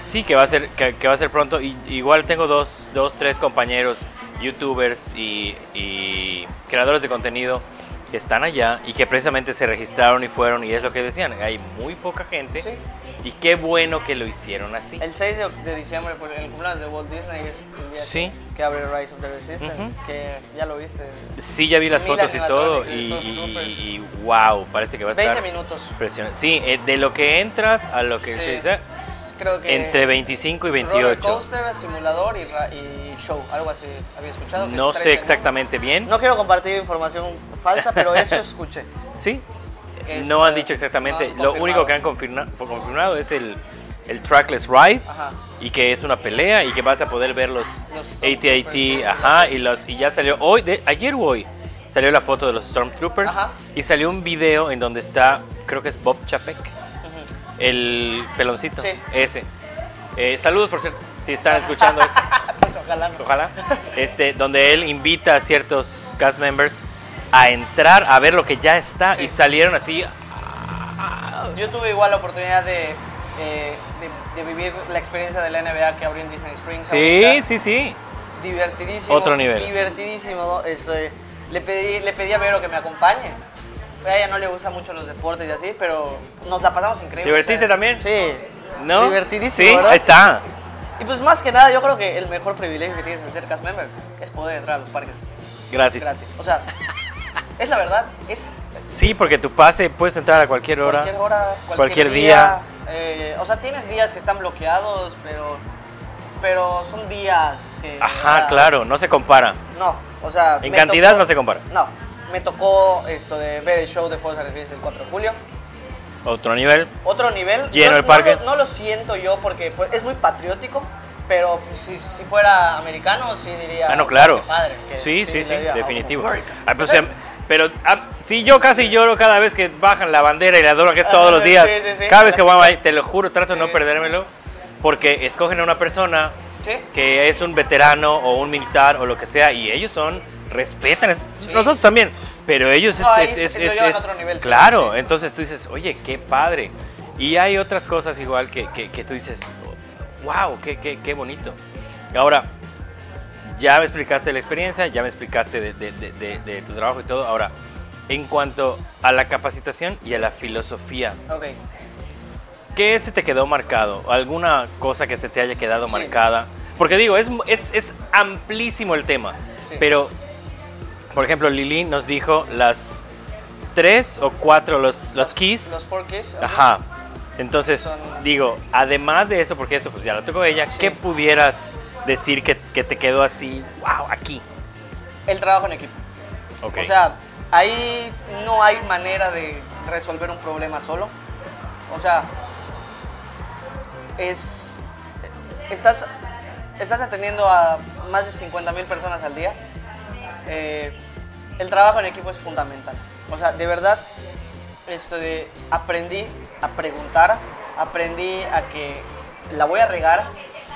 Sí, que va a ser que, que va a ser pronto y igual tengo dos, dos tres compañeros youtubers y, y creadores de contenido que están allá y que precisamente se registraron y fueron y es lo que decían, hay muy poca gente Sí. Y qué bueno que lo hicieron así. El 6 de, diciembre, pues, el cumpleaños de Walt Disney es el día Sí. que, que abre Rise of the Resistance, Ujú. que ya lo viste. Sí, ya vi las Mil fotos y todo y, y- y wow, parece que va a 20 estar minutos. impresionante. Sí, eh, de lo que entras a lo que Sí. se dice, Creo que entre 25 y Roller 28. coaster, simulador y, ra- y show, algo así había escuchado. que No sé 13, exactamente bien. No quiero compartir información falsa, pero eso *laughs* escuché. Sí, Es, no han eh, dicho exactamente. no han Lo único que han confirma- confirmado es el, el trackless ride Ajá. y que es una pelea y que vas a poder ver los Los AT-AT, ajá, y los y ya salió hoy, de, ayer o hoy salió la foto de los Stormtroopers Ajá. y salió un video en donde está, creo que es Bob Chapek, el peloncito, Sí. ese. Eh, saludos por cierto, si están escuchando esto. *laughs* Pues ojalá no. Ojalá. Este, donde él invita a ciertos cast members a entrar a ver lo que ya está Sí. y salieron así. Yo tuve igual la oportunidad de, eh, de, de vivir la experiencia de la NBA que abrió en Disney Springs. Sí, ahorita. sí, sí. Divertidísimo. Otro nivel. Divertidísimo. Es, eh, le, pedí, le pedí a Vero que me acompañe. A ella no le gusta mucho los deportes y así, pero nos la pasamos increíble. ¿Divertiste o sea, también? Sí. ¿No? Divertidísimo, Sí, ¿verdad? ahí está. Y pues más que nada, yo creo que el mejor privilegio que tienes al ser cast member es poder entrar a los parques Gratis. gratis. O sea, es la verdad, es Sí, porque tu pase puedes entrar a cualquier hora. cualquier hora, cualquier, cualquier día. eh, o sea, tienes días que están bloqueados, pero pero son días que... Ajá, claro, no se compara. No, o sea... En cantidad tocó- no se compara. No, me tocó esto de ver el show de Fuegos Artificiales el 4 de julio. Otro nivel. Otro nivel. Lleno no, el parque. No, lo- no lo siento yo porque pues, es muy patriótico, pero pues, si, si fuera americano sí diría... Ah, no, claro. "Qué padre", que Sí, sí, sí, le diría, definitivo. Ah, pues, pero ah, sí, yo casi lloro cada vez que bajan la bandera y la dura que es Ah, todos los sí, días. sí, sí, cada vez que voy ahí, te lo juro, trato de no Sí. perdérmelo. Porque escogen a una persona Sí. que es un veterano o un militar o lo que sea y ellos son respetan es- Sí. nosotros también pero ellos No, es- es- es- a es- otro nivel, sí. claro Sí. entonces tú dices oye qué padre y hay otras cosas igual que, que, que tú dices wow qué, qué, qué bonito ahora ya me explicaste la experiencia ya me explicaste de, de- de- de- de tu trabajo y todo ahora en cuanto a la capacitación y a la filosofía. ¿Qué se te quedó marcado? ¿Alguna cosa que se te haya quedado Sí. marcada? Porque digo, es, es, es amplísimo el tema. Sí. Pero, por ejemplo, Lili nos dijo las tres o cuatro, los, los keys. Los four keys. Ajá. Entonces, digo, además de eso, porque eso pues ya lo tocó ella, Sí. ¿qué pudieras decir que, que te quedó así, wow, aquí? El trabajo en equipo. Ok. O sea, ahí no hay manera de resolver un problema solo. O sea, es. Estás, estás atendiendo a más de 50 mil personas al día. Eh, el trabajo en equipo es fundamental. O sea, de verdad, aprendí a preguntar, aprendí a que la voy a regar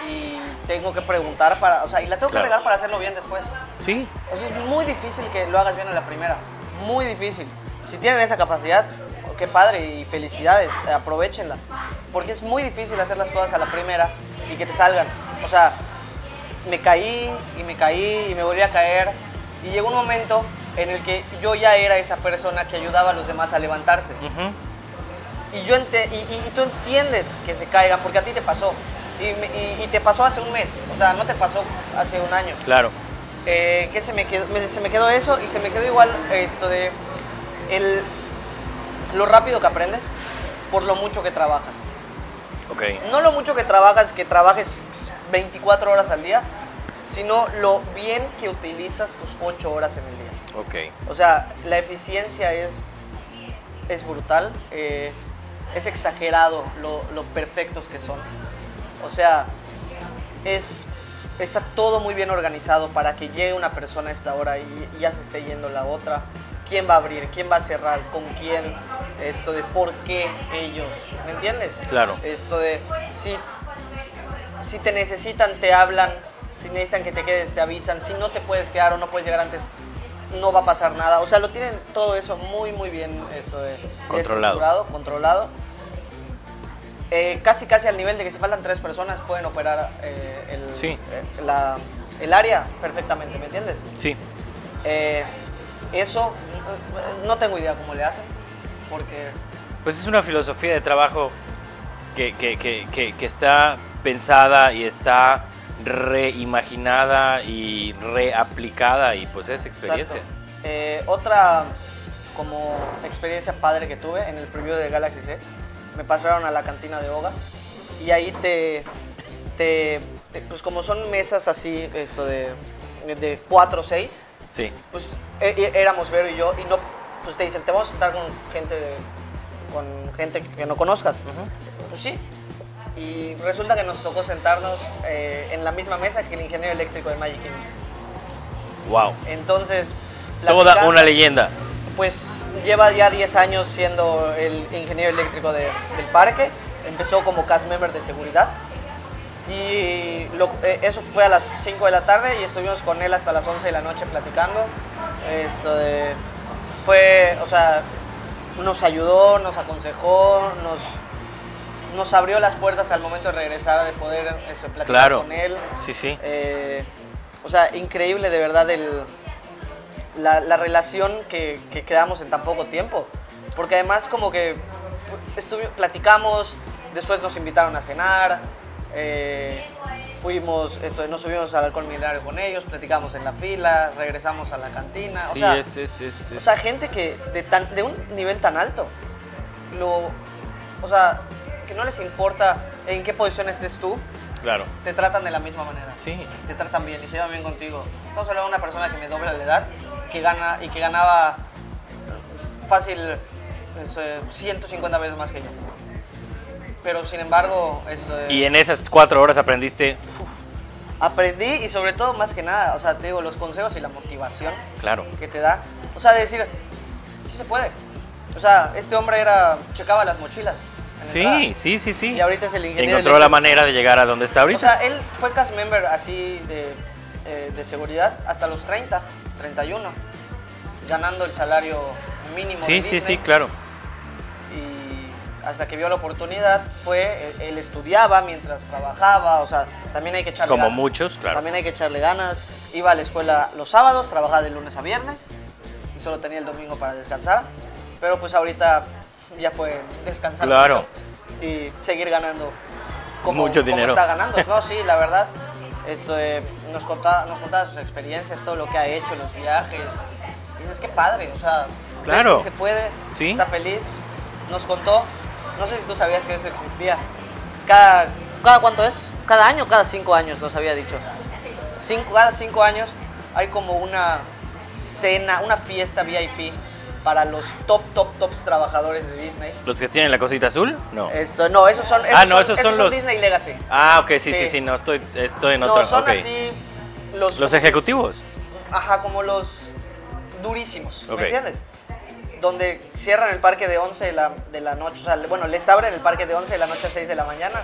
y tengo que preguntar para. O sea, y la tengo Claro. que regar para hacerlo bien después. sí, O sea, es muy difícil que lo hagas bien a la primera. Muy difícil. Si tienen esa capacidad, qué padre y felicidades, aprovechenla. Porque es muy difícil hacer las cosas a la primera y que te salgan. O sea, me caí y me caí y me volví a caer. Y llegó un momento en el que yo ya era esa persona que ayudaba a los demás a levantarse. Y, yo ente- y, y- y tú entiendes que se caigan porque a ti te pasó. Y, te pasó hace un mes. O sea, no te pasó hace un año claro. eh, que se me, quedó, me- se me quedó eso y se me quedó igual esto de el, lo rápido que aprendes por lo mucho que trabajas. Ok. No lo mucho que trabajas, que trabajes 24 horas al día, sino lo bien que utilizas tus 8 horas en el día. Ok. O sea, la eficiencia es, es brutal, eh, es exagerado lo, lo perfectos que son. O sea, es, está todo muy bien organizado para que llegue una persona a esta hora y ya se esté yendo la otra. ¿Quién va a abrir? ¿Quién va a cerrar? ¿Con quién? Esto de por qué ellos. ¿Me entiendes? Claro. Esto de si, si te necesitan, te hablan. Si necesitan que te quedes, te avisan. Si no te puedes quedar o no puedes llegar antes, no va a pasar nada. O sea, lo tienen todo eso muy, muy bien eso de, Controlado. controlado. Eh, casi, casi al nivel de que si faltan tres personas pueden operar eh, el, Sí. eh, la- el área perfectamente, ¿me entiendes? Sí. Eso no tengo idea cómo le hacen, porque Pues es una filosofía de trabajo que- que- que- que está pensada y está reimaginada y reaplicada y pues es experiencia. Eh, otra como experiencia padre que tuve en el preview de Galaxy Z, me pasaron a la cantina de Oga y ahí te, te, te- pues como son mesas así, eso de, de 4 o 6, Sí. pues e- e- éramos Vero y yo y no, pues te dicen, te vamos a sentar con gente de, con gente que no conozcas. Pues sí. Y resulta que nos tocó sentarnos eh, en la misma mesa que el ingeniero eléctrico de Magic Kingdom. Wow. Entonces, Toda una leyenda. Pues lleva ya 10 años siendo el ingeniero eléctrico de- del parque. Empezó como cast member de seguridad. Y lo- eh, eso fue a las 5 de la tarde y estuvimos con él hasta las 11 de la noche platicando. Esto de- fue, o sea, nos ayudó, nos aconsejó, nos, nos abrió las puertas al momento de regresar, de poder esto, platicar Claro. con él. Sí, sí. Eh, o sea, increíble de verdad el, la, la relación que, que creamos en tan poco tiempo. Porque además como que platicamos, después nos invitaron a cenar, eh, fuimos, esto, nos subimos al alcohol milenario con ellos, platicamos en la fila, regresamos a la cantina. Sí, o sea, es, es, es, o sea, gente que de, tan, de un nivel tan alto, lo, o sea, que no les importa en qué posición estés tú, Claro. te tratan de la misma manera. Sí. Te tratan bien y se llevan bien contigo. Estamos hablando de una persona que me dobla la edad que gana, y que ganaba fácil es, eh, 150 veces más que yo. Pero sin embargo, es, eh, Y en esas cuatro horas aprendiste, aprendí y sobre todo, más que nada, o sea, te digo, los consejos y la motivación claro. que te da. O sea, de decir, sí se puede. O sea, este hombre era, checaba las mochilas. Sí, sí, sí, sí. Y ahorita es el ingeniero. Encontró la manera de llegar a donde está O ahorita. sea, él fue cast member así de, eh, de seguridad hasta los 30, 31, ganando el salario mínimo. sí, de sí, sí, claro. Y hasta que vio la oportunidad, fue, él, él estudiaba mientras trabajaba, o sea, también hay que echarle Como ganas. muchos, claro. También hay que echarle ganas. Iba a la escuela los sábados, trabajaba de lunes a viernes y solo tenía el domingo para descansar. Pero pues ahorita ya puede descansar Claro. mucho y seguir ganando como, Mucho como dinero. está ganando. No, sí, la verdad. Esto, eh, nos, contaba, nos contaba sus experiencias, todo lo que ha hecho, los viajes. Y dices, qué padre, o sea, Claro. que se puede, Sí. está feliz. Nos contó, no sé si tú sabías que eso existía. Cada, ¿cada cuánto es? Cada año, cada cinco años, nos había dicho. Cinco, cada cinco años hay como una cena, una fiesta VIP para los top, top, tops trabajadores de Disney. ¿Los que tienen la cosita azul? No. Esto, no, esos son, esos Ah, no, esos son los- Disney Legacy. Ah, ok, sí, sí, Sí. sí, no, estoy, estoy en No, otra. son así los, Los ejecutivos. Ajá, como los durísimos. ¿me entiendes? Donde cierran el parque de 11 de la, de la noche, o sea, bueno, les abren el parque de 11 de la noche a 6 de la mañana.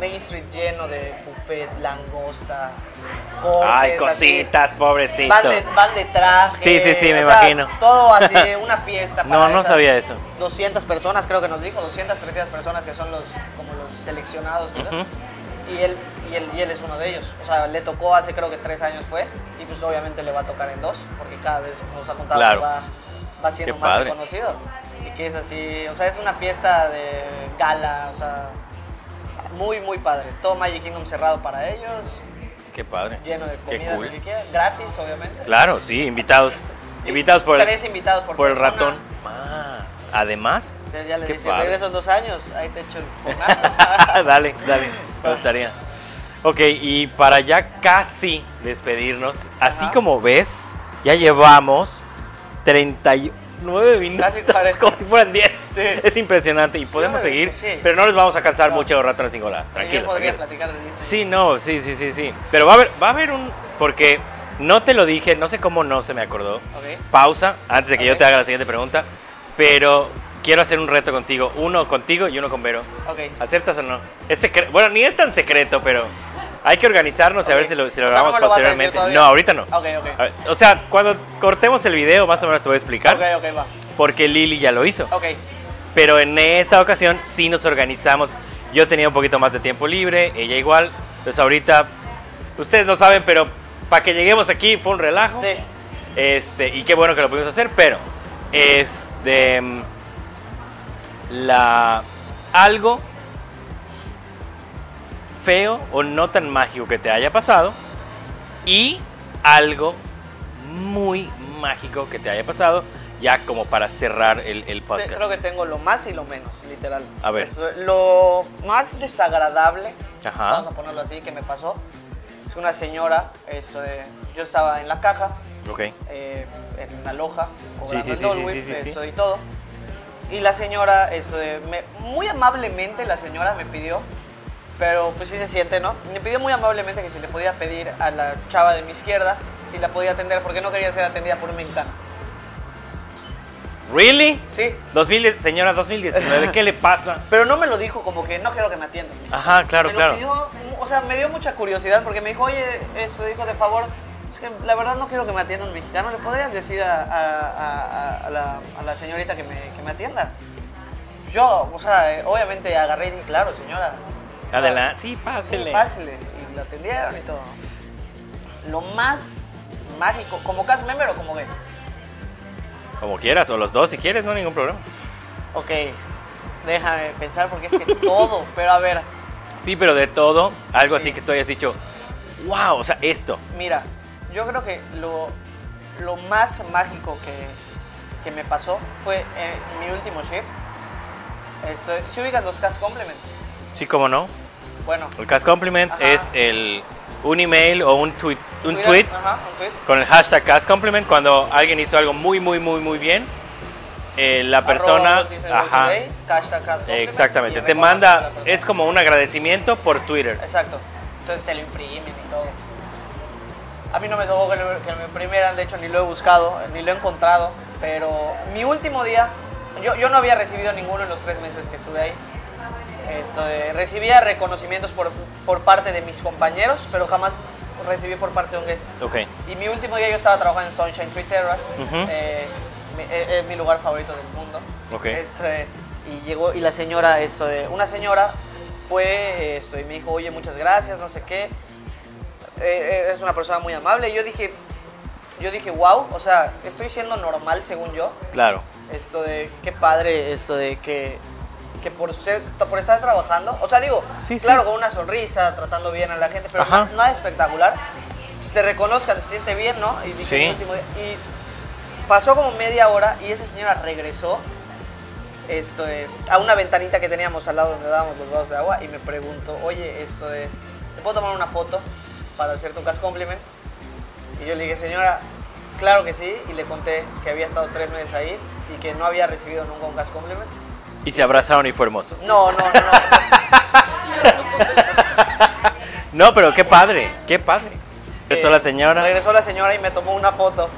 Main Street lleno de buffet, langosta, cortes, Ay, cositas, pobrecito. Van de, van de traje. Sí, sí, sí, me o sea, imagino. Todo así, *laughs* una fiesta. No, para no esas sabía eso. 200 personas, creo que nos dijo, 200, 300 personas que son los, como los seleccionados. ¿no? Ujú. y, él, y, él, y él es uno de ellos. O sea, le tocó hace creo que tres años fue, y pues obviamente le va a tocar en dos, porque cada vez nos ha contado Claro. va, va siendo Qué más padre. reconocido. Y que es así, o sea, es una fiesta de gala, o sea, muy, muy padre. Todo Magic Kingdom cerrado para ellos, Qué padre. lleno de comida, cool. gratis, obviamente. Claro, sí, invitados. Invitados por el, Tres invitados por, por el ratón. Ah, además. O sea, ya le Qué dice, padre. regreso en dos años, ahí te echo el fonazo. *laughs* dale, dale, *laughs* me gustaría. Ok, y para ya casi despedirnos, así como ves, ya llevamos 39 minutos, Casi 40. como si fueran 10. Sí. Es impresionante y podemos Sí, seguir, sí. pero no les vamos a cansar No. mucho rato en singular. Yo podría tranquilos. platicar de Disney. Sí, no, sí, sí, sí, sí. Pero va a haber, va a haber un, porque no te lo dije, no sé cómo no se me acordó. Pausa antes de que yo te haga la siguiente pregunta, pero quiero hacer un reto contigo, uno contigo y uno con Vero. Ok. ¿Aceptas o no? Es secre- bueno, ni es tan secreto, pero hay que organizarnos y a ver si lo, si lo O sea, ¿no grabamos me lo vas a decir posteriormente. No, ahorita no. Ok, ok. A ver, O sea, cuando cortemos el video, más o menos te voy a explicar. Ok, ok, va. Porque Lili ya lo hizo. Pero en esa ocasión sí nos organizamos. Yo tenía un poquito más de tiempo libre, ella igual. Entonces ahorita, ustedes no saben, pero para que lleguemos aquí fue un relajo. Sí. Este, y qué bueno que lo pudimos hacer, pero este mm, la algo feo o no tan mágico que te haya pasado y algo muy mágico que te haya pasado ya como para cerrar el, el podcast. Creo que tengo lo más y lo menos, literal. A ver. Eso, lo más desagradable, Ajá. vamos a ponerlo así, que me pasó, es una señora, eso de- yo estaba en la caja, Ok. eh, en la loja, cobrando sí, el sí, Dolby, sí, sí. y todo. Y la señora, eso de, me- muy amablemente la señora me pidió, pero pues sí se siente, ¿no? Me pidió muy amablemente que si le podía pedir a la chava de mi izquierda si la podía atender, porque no quería ser atendida por un mexicano. ¿Really? Sí, 2000, señora 2019, ¿qué le pasa? *laughs* pero no me lo dijo como que no quiero que me atiendas. mijo". Ajá, claro, me lo claro. pidió, o sea, me dio mucha curiosidad porque me dijo, oye, eso, dijo, de favor, es que la verdad no quiero que me atienda un mexicano, ¿le podrías decir a, a- a- a la, a la señorita que me, que me atienda? Yo, o sea, eh, obviamente agarré y dije, claro, señora. Adelante. Sí, Sí, pásele. pásele. Y la atendieron y todo. Lo más mágico, como cast member o como guest. Como quieras, o los dos si quieres, no hay ningún problema. Ok, déjame pensar porque es que *laughs* todo, pero a ver, Sí, pero de todo, algo Sí. así que tú hayas dicho, wow, o sea, esto. Mira, yo creo que lo, lo más mágico que, que me pasó fue en mi último shift. Esto, ¿Se ubican los cast compliments? Sí, como no. Bueno, El Cast Compliment Ajá. es el, un email o un tweet, un Twitter, tweet Ajá, un tweet. con el hashtag Cast Compliment cuando alguien hizo algo muy, muy, muy, muy bien. eh, la persona, ajá, Today, hashtag exactamente, te manda, es como un agradecimiento por Twitter. Exacto. Entonces te lo imprimen y todo. A mí no me tocó que, lo- que me imprimieran, de hecho ni lo he buscado, ni lo he encontrado. Pero mi último día, yo, yo no había recibido ninguno en los tres meses que estuve ahí. Esto de- recibía reconocimientos por, por parte de mis compañeros, pero jamás recibí por parte de un guest. Ok, Y mi último día yo estaba trabajando en Sunshine Tree Terrace, Ujú. eh, mi, eh, eh, mi lugar favorito del mundo. Ok. Esto de- y llegó, y la señora, esto de, una señora fue esto, y me dijo, oye, muchas gracias, no sé qué. Eh, eh, es una persona muy amable. Y yo dije, yo dije, wow, o sea, estoy siendo normal según yo. claro. Esto de, qué padre, esto de que, que por, ser, por estar trabajando, o sea, digo, Sí, sí. claro, con una sonrisa, tratando bien a la gente, pero Ajá. na- nada espectacular. Pues te reconozcan, se siente bien, ¿no? Y dije, Sí. "Mi último día". Y pasó como media hora y esa señora regresó esto de, a una ventanita que teníamos al lado donde dábamos los vasos de agua y me preguntó, oye, esto de, ¿te puedo tomar una foto para hacer tu cast compliment? Y yo le dije, señora, claro que sí, y le conté que había estado tres meses ahí y que no había recibido nunca un cast compliment. Y se abrazaron y fue hermoso. No, no, no, no. *laughs* No, pero qué padre, qué padre. Regresó Eh, la señora. Regresó la señora y me tomó una foto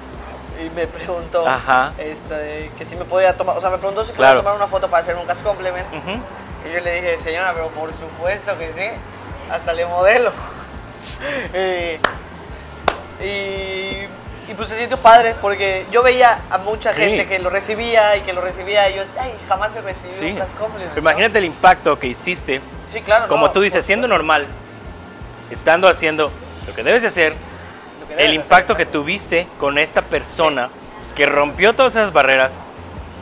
y me preguntó Ajá. este, que si me podía tomar, o sea, me preguntó si Claro. podía tomar una foto para hacer un cast compliment. Ujú. Y yo le dije, señora, pero por supuesto que sí, hasta le modelo. *laughs* y, y, y pues se sintió padre porque yo veía a mucha Sí. gente que lo recibía y que lo recibía y yo, ay, jamás he recibido Sí. un cast compliment. Pero Imagínate el impacto que hiciste, Sí, claro. como no, tú dices, siendo normal, estando haciendo lo que debes de hacer, debes el impacto hacer. que tuviste con esta persona que rompió todas esas barreras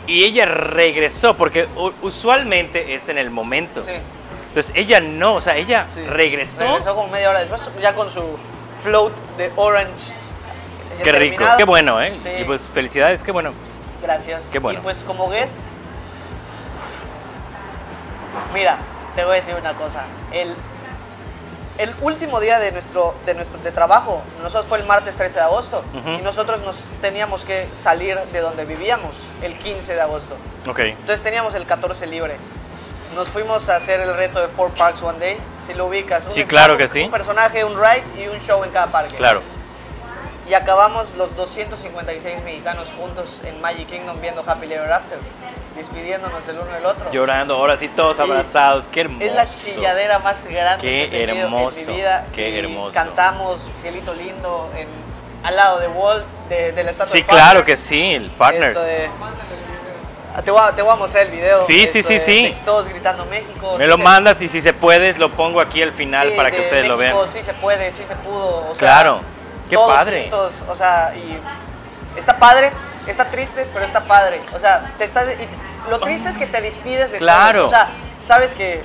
y ella regresó, porque usualmente es en el momento. Sí, Entonces ella no, o sea, ella sí. regresó. Regresó como media hora después, ya con su float de orange. Ya Qué rico, terminado. qué bueno, ¿eh? Sí. Y pues felicidades, qué bueno. Gracias. Qué bueno. Y pues como guest, mira, te voy a decir una cosa. El, el último día de nuestro, de nuestro de trabajo, nosotros fue el martes 13 de agosto y nosotros nos teníamos que salir de donde vivíamos el 15 de agosto. Ok, Entonces teníamos el 14 libre. Nos fuimos a hacer el reto de Four Parks One Day, si lo ubicas. Un Sí, claro que sí. Un personaje, un ride y un show en cada parque claro. Y acabamos los 256 mexicanos juntos en Magic Kingdom viendo Happy Ever After, despidiéndonos el uno del otro. Llorando, ahora sí todos abrazados, qué hermoso. es la chilladera más grande Qué que he tenido hermoso, en mi vida. qué Y hermoso. Cantamos Cielito Lindo en, al lado de Walt, de, de la estatua Sí, de claro que sí, el Partners. Ah, te, voy a, te voy a mostrar el video. Sí, sí, sí, sí. todos gritando México. Me sí lo se- mandas y si se puede lo pongo aquí al final sí, para que de ustedes lo vean. Sí se puede, sí se pudo. o sea, Claro, qué todos padre. juntos, o sea, y está padre, está triste, pero está padre. O sea, te estás, y lo triste es que te despides de Claro. todo. O sea, sabes que,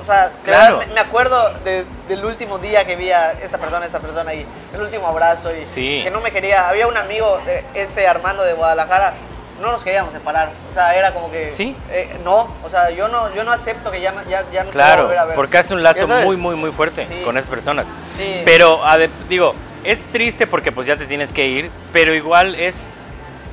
o sea, Claro. verdad, me, acuerdo de- del último día que vi a esta persona, esta persona y el último abrazo y Sí. que no me quería. Había un amigo, de este Armando de Guadalajara. No nos queríamos separar, o sea, era como que Sí. eh, no, o sea, yo no, yo no acepto que ya, ya, ya no Claro, volver a ver. porque hace un lazo muy, muy, muy fuerte Sí. con esas personas. Sí. Pero, digo, es triste porque pues ya te tienes que ir, pero igual es,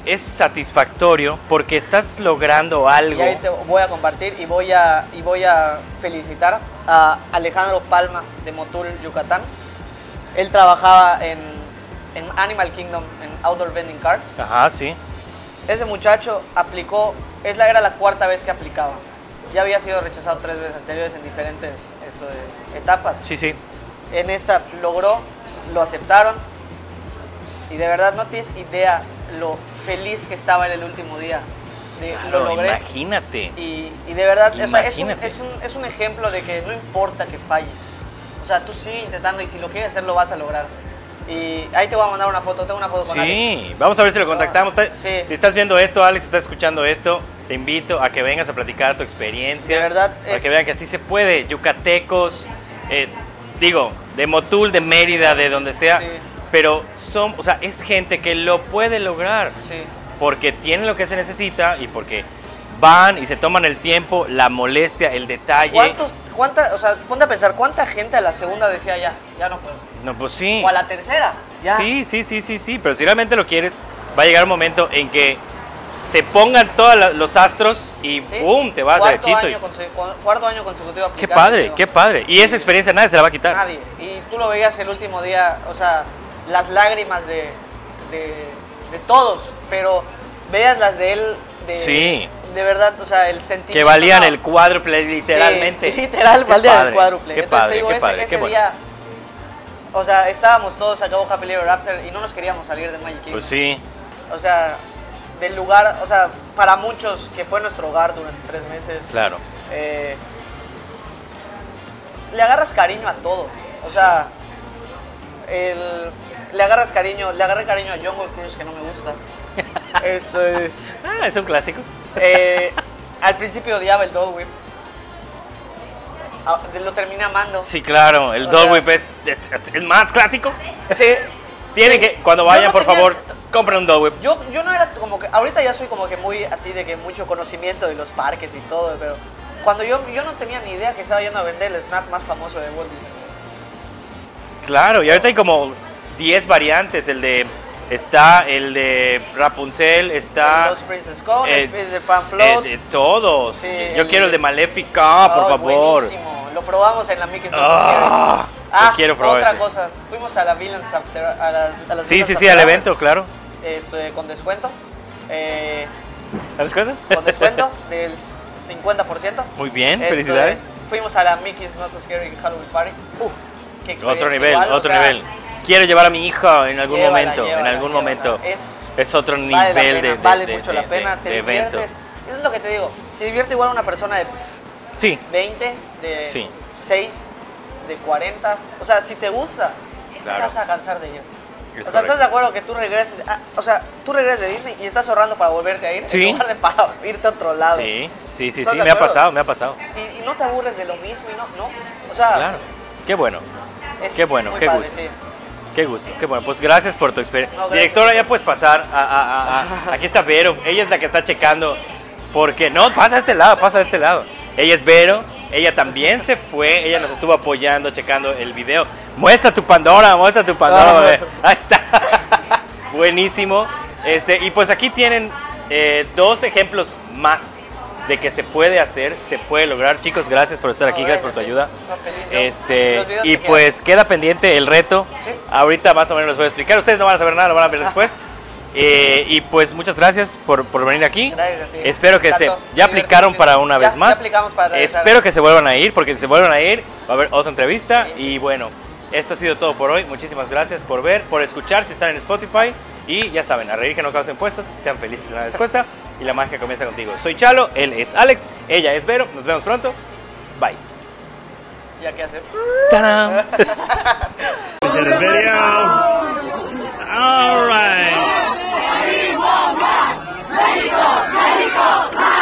es satisfactorio porque estás logrando Y algo. ahí te voy a compartir y voy a, y voy a felicitar a Alejandro Palma de Motul, Yucatán. Él trabajaba en, en Animal Kingdom, en Outdoor Vending Cards. Ajá, sí. Ese muchacho aplicó, es la, era la cuarta vez que aplicaba. Ya había sido rechazado tres veces anteriores en diferentes eso, etapas. Sí, sí. En esta logró, lo aceptaron. Y de verdad no tienes idea lo feliz que estaba en el último día. De, lo Claro, logré. imagínate. Y, y de verdad, sea, es, un, Imagínate. es, un, es un ejemplo de que no importa que falles. O sea, tú sigue intentando y si lo quieres hacer lo vas a lograr. Y ahí te voy a mandar una foto, tengo una foto con Alex. Sí, vamos a ver si lo contactamos. Ah, sí. Si estás viendo esto, Alex, estás escuchando esto, te invito a que vengas a platicar tu experiencia. De verdad, Para es- que vean que así se puede. Yucatecos, eh, digo, de Motul, de Mérida, de donde sea. Sí. Pero son, o sea, es gente que lo puede lograr. Sí. Porque tienen lo que se necesita y porque van y se toman el tiempo, la molestia, el detalle. ¿Cuántos, cuánta, o sea, ponte a pensar, ¿cuánta gente a la segunda decía ya, ya no puedo? No, pues sí. O a la tercera, ya. Sí, sí, sí, sí, sí, pero si realmente lo quieres, va a llegar un momento en que se pongan todos los astros y Sí. te vas cuarto derechito. Año y- cuarto año consecutivo Qué padre, qué padre. Y esa experiencia nadie se la va a quitar. Nadie. Y tú lo veías el último día, o sea, las lágrimas de, de, de todos, pero veías las de él, de, Sí. de verdad, o sea, el sentimiento. Que valían no. el cuádruple, literalmente. Sí, *laughs* literal, valían el cuádruple. Qué Entonces, te padre, digo, qué ese, padre, ese qué bueno. día, o sea, estábamos todos, acabó Happy Ever After y no nos queríamos salir de Magic Kingdom. Pues sí, O sea, del lugar, o sea, para muchos que fue nuestro hogar durante tres meses. claro. eh, le agarras cariño a todo. O sea, el- le agarras cariño, le agarré cariño a Jungle Cruise que no me gusta. *laughs* Es, eh, Ah, es un clásico. eh, al principio odiaba el Dole Whip. Ah, Lo terminé amando. Sí, claro, el sea- Whip es es el más clásico. Sí. Tienen que, cuando vayan, no por tenía- favor, compren un Dog Whip. Yo, yo no era como que, ahorita ya soy como que muy así de que mucho conocimiento de los parques y todo, pero cuando yo, yo no tenía ni idea que estaba yendo a vender el snack más famoso de Walt Disney. Claro, y ahorita hay como 10 variantes. El de. Está el de Rapunzel, está. Los Princess Cone, el eh, Peter Pan Float. eh, de todos. Sí, Yo el quiero el de Maléfica, por Ay, favor. buenísimo. Lo probamos en la Mickey's So Ah, quiero probar otra ese. cosa. Fuimos a la Villains After, a las, a las Sí, sí, sí, al evento, claro. este, con descuento. Eh, ¿Sabes cuándo? con descuento *laughs* del 50%. Muy bien, Este, felicidades. Fuimos a la Mickey's Not So Scary Halloween Party. Uf, qué experiencia Otro nivel, igual, o otro sea, nivel. Quiero llevar a mi hija en algún llévala, momento, en llévala, algún llévala. momento. Es, Es otro nivel vale la pena, de, de- vale de- mucho de- la pena, te evento. Eso es lo que te digo. Se divierte igual una persona de Sí, 20, de Sí. 6, de 40. O sea, si te gusta, Claro. te vas a cansar de ir. Es o sea, ¿estás de acuerdo que tú regreses? ah, o sea, tú regreses de Disney y estás ahorrando para volverte a ir Sí. en lugar de para *laughs* irte a otro lado. sí, sí, sí, ¿Estás sí, me ha pasado, me ha pasado. Y, y no te aburres de lo mismo y no, no. O sea, Claro, qué bueno, qué bueno, qué padre, gusto. sí. qué gusto, qué bueno. Pues gracias por tu experiencia. No. Directora, ya puedes pasar a, a- a- a- *laughs* Aquí está Vero, ella es la que está checando. Porque no, pasa a este lado, pasa a este lado. Ella es Vero, ella también se fue, ella nos estuvo apoyando, checando el video. Muestra tu Pandora, muestra tu Pandora, Ah. bebé. Ahí está. *laughs* Buenísimo. Este, y pues aquí tienen eh, dos ejemplos más de que se puede hacer, se puede lograr. Chicos, gracias por estar aquí, No, gracias por tu ayuda. No. Este, y pues queda pendiente el reto. Sí. Ahorita más o menos les voy a explicar. Ustedes no van a saber nada, lo van a ver después. Eh, y pues muchas gracias por, por venir aquí. Gracias a ti. Espero que se ya aplicaron para una Ya- vez ya más. aplicamos para. Espero que se vuelvan a ir, porque si se vuelvan a ir va a haber otra entrevista. Sí, sí. Y bueno, esto ha sido todo por hoy. Muchísimas gracias por ver, por escuchar, si están en Spotify. Y ya saben, a reír que no causen impuestos, sean felices en la respuesta. Y la magia comienza contigo. Soy Chalo, él es Alex, ella es Vero. Nos vemos pronto. Bye. Ya que hacer. ¡Tarán! *laughs* All right. Mexico!